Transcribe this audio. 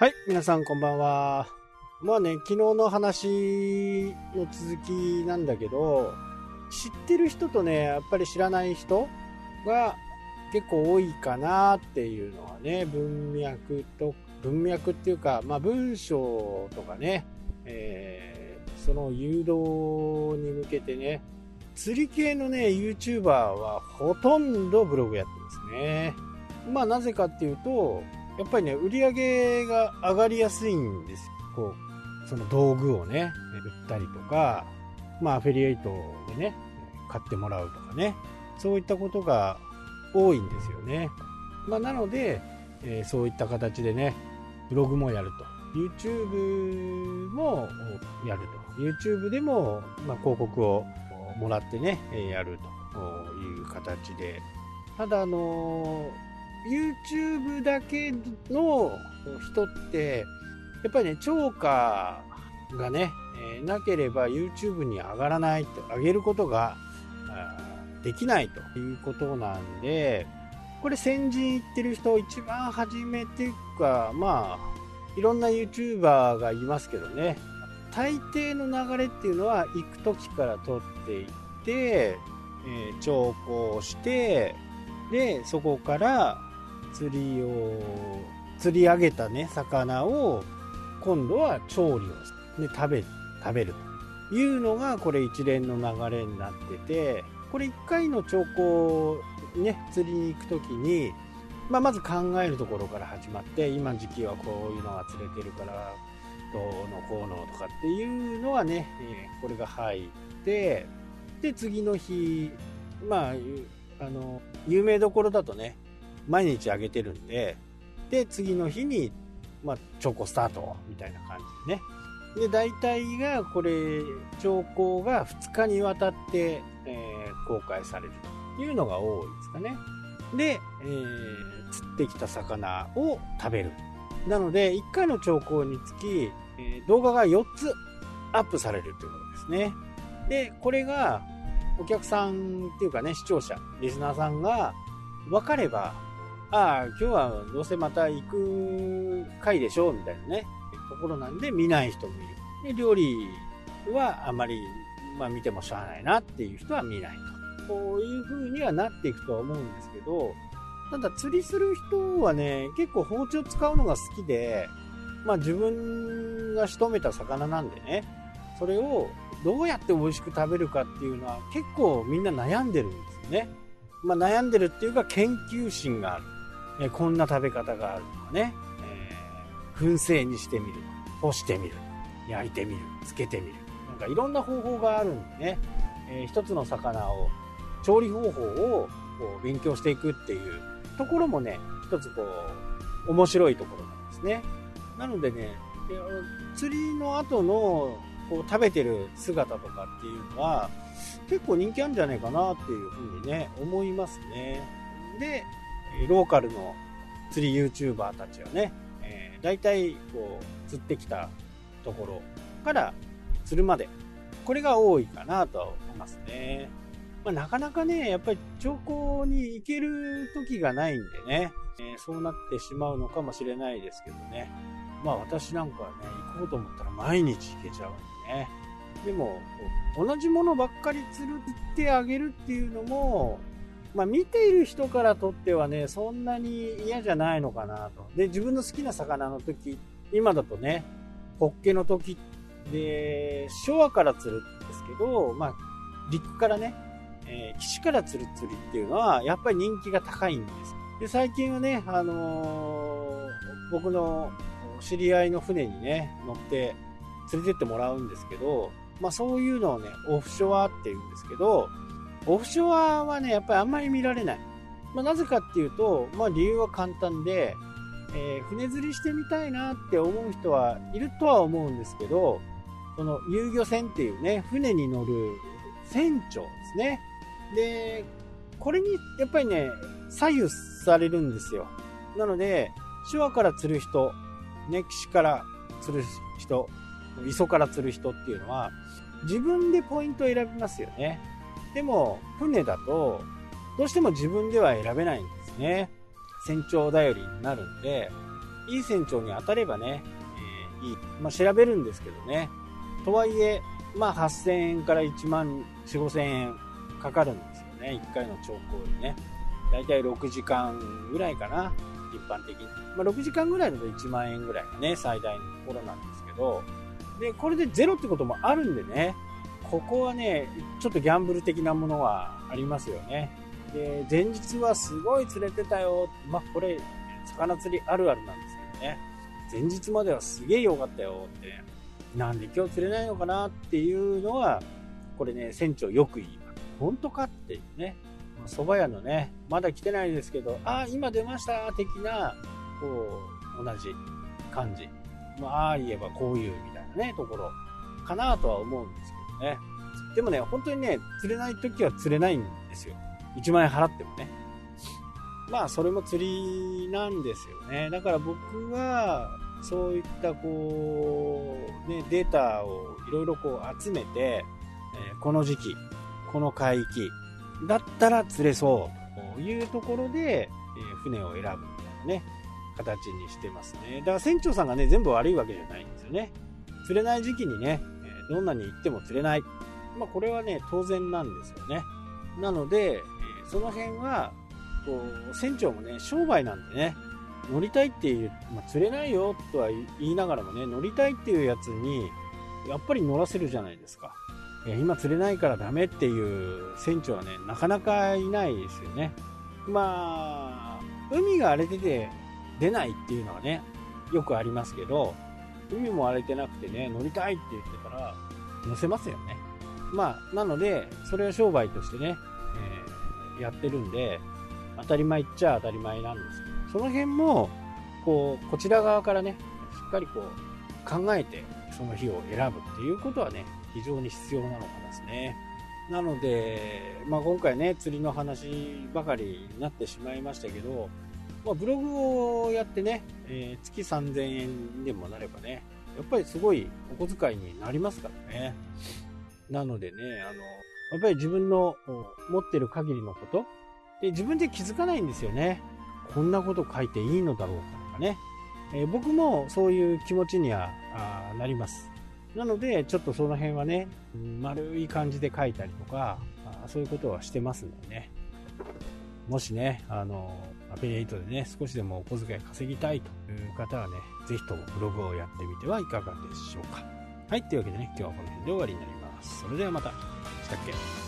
はい、皆さんこんばんは。まあね、昨日の話の続きなんだけど、知ってる人とね、やっぱり知らない人が結構多いかなっていうのはね、文脈と、文脈っていうか、まあ文章とかね、えー、その誘導に向けてね、釣り系のね、YouTuber はほとんどブログやってますね。まあなぜかっていうと、やっぱりね、売り上げが上がりやすいんです。こう、その道具をね、売ったりとか、まあアフィリエイトでね、買ってもらうとかね、そういったことが多いんですよね。まあなので、えー、そういった形でね、ブログもやると。YouTube もやると。YouTube でも、まあ、広告をもらってね、やるという形で。ただ、あの YouTube だけの人って、やっぱりね、超過がね、えなければ YouTube に上がらないと、上げることができないということなんで、これ先陣行ってる人、一番初めていうか、まあ、いろんな YouTuber がいますけどね、大抵の流れっていうのは行く時から取っていって、えー、調校して、で、そこから釣りを、釣り上げたね、魚を、今度は調理をして、食べ、食べるというのが、これ一連の流れになってて、これ1回の兆候ね、釣りに行く時に、まあ、まず考えるところから始まって、今時期はこういうのが釣れてるから、どうのこうのとかっていうのはね、これが入って、で、次の日、まあ、あの、有名どころだとね、毎日あげてるんで、で、次の日に、まあ、チョコスタートみたいな感じでね。で、大体が、これ、兆候が2日にわたって、えー、公開されるというのが多いですかね。で、えー、釣ってきた魚を食べる。なので、1回の兆候につき、えー、動画が4つアップされるということですね。で、これが、お客さんっていうかね、視聴者、リスナーさんが分かれば、ああ、今日はどうせまた行く回でしょうみたいなね、ところなんで見ない人もいる。で、料理はあまり、まあ見てもしゃあないなっていう人は見ないと。こういう風にはなっていくとは思うんですけど、ただ釣りする人はね、結構包丁使うのが好きで、まあ自分が仕留めた魚なんでね、それをどうやって美味しく食べるかっていうのは結構みんな悩んでるんですよね。まあ悩んでるっていうか研究心がある。えこんな食べ方があるとかね、えー、燻製にしてみる、干してみる、焼いてみる、漬けてみる。なんかいろんな方法があるんでね、えー、一つの魚を、調理方法をこう勉強していくっていうところもね、一つこう、面白いところなんですね。なのでね、釣りの後のこう食べてる姿とかっていうのは、結構人気あるんじゃないかなっていうふうにね、思いますね。で、ローカルの釣り YouTuber たちはね、えー、大体こう釣ってきたところから釣るまで、これが多いかなとは思いますね。まあ、なかなかね、やっぱり兆候に行ける時がないんでね、えー、そうなってしまうのかもしれないですけどね。まあ私なんかはね、行こうと思ったら毎日行けちゃうんでね。でも、同じものばっかり釣ってあげるっていうのも、まあ、見ている人からとってはね、そんなに嫌じゃないのかなと。で、自分の好きな魚の時、今だとね、ホッケの時で、昭和から釣るんですけど、まあ、陸からね、えー、岸から釣る釣りっていうのは、やっぱり人気が高いんです。で、最近はね、あのー、僕の知り合いの船にね、乗って連れてってもらうんですけど、まあそういうのをね、オフショアって言うんですけど、オフショアはね、やっぱりあんまり見られない。まあ、なぜかっていうと、まあ、理由は簡単で、えー、船釣りしてみたいなって思う人はいるとは思うんですけど、その遊漁船っていうね、船に乗る船長ですね。で、これにやっぱりね、左右されるんですよ。なので、手話から釣る人、ね、岸から釣る人、磯から釣る人っていうのは、自分でポイントを選びますよね。でも、船だと、どうしても自分では選べないんですね。船長頼りになるんで、いい船長に当たればね、えー、いい。まあ、調べるんですけどね。とはいえ、まあ、8000円から1万4、5000円かかるんですよね。1回の兆候にね。だいたい6時間ぐらいかな。一般的に。まあ、6時間ぐらいだと1万円ぐらいがね、最大のところなんですけど、で、これでゼロってこともあるんでね、ここはね、ちょっとギャンブル的なものはありますよね。で、前日はすごい釣れてたよ。まあ、これ、魚釣りあるあるなんですけどね。前日まではすげえ良かったよって。なんで今日釣れないのかなっていうのは、これね、船長よく言います。本当かっていうね。蕎麦屋のね、まだ来てないですけど、ああ、今出ました的な、こう、同じ感じ。まあ、ああ言えばこういうみたいなね、ところかなとは思うんですけどね。でもね、本当にね、釣れない時は釣れないんですよ。1万円払ってもね。まあ、それも釣りなんですよね。だから僕は、そういったこう、ね、データをいろいろこう集めて、えー、この時期、この海域、だったら釣れそうというところで、えー、船を選ぶみたいなね、形にしてますね。だから船長さんがね、全部悪いわけじゃないんですよね。釣れない時期にね、どんなに行っても釣れない。まあ、これはね、当然なんですよね。なので、その辺は、こう、船長もね、商売なんでね、乗りたいっていう、まあ、釣れないよとは言いながらもね、乗りたいっていうやつに、やっぱり乗らせるじゃないですか。今釣れないからダメっていう船長はね、なかなかいないですよね。まあ、海が荒れてて出ないっていうのはね、よくありますけど、海も荒れてなくてね、乗りたいって言ってたら、乗せますよね。まあ、なので、それは商売としてね、えー、やってるんで、当たり前っちゃ当たり前なんですけど、その辺も、こう、こちら側からね、しっかりこう、考えて、その日を選ぶっていうことはね、非常に必要なのかですね。なので、まあ、今回ね、釣りの話ばかりになってしまいましたけど、まあ、ブログをやってね、えー、月3000円でもなればね、やっぱりすごいお小遣いになりますからね。なのでね、あの、やっぱり自分の持ってる限りのこと、で自分で気づかないんですよね。こんなこと書いていいのだろうかとかね。えー、僕もそういう気持ちにはなります。なので、ちょっとその辺はね、丸い感じで書いたりとか、そういうことはしてますのでね。もしね、あの、アフィリエイトでね、少しでもお小遣い稼ぎたいという方はね、ぜひともブログをやってみてはいかがでしょうか。はい、というわけでね、今日はこの辺で終わりになります。それではまた。したっけ？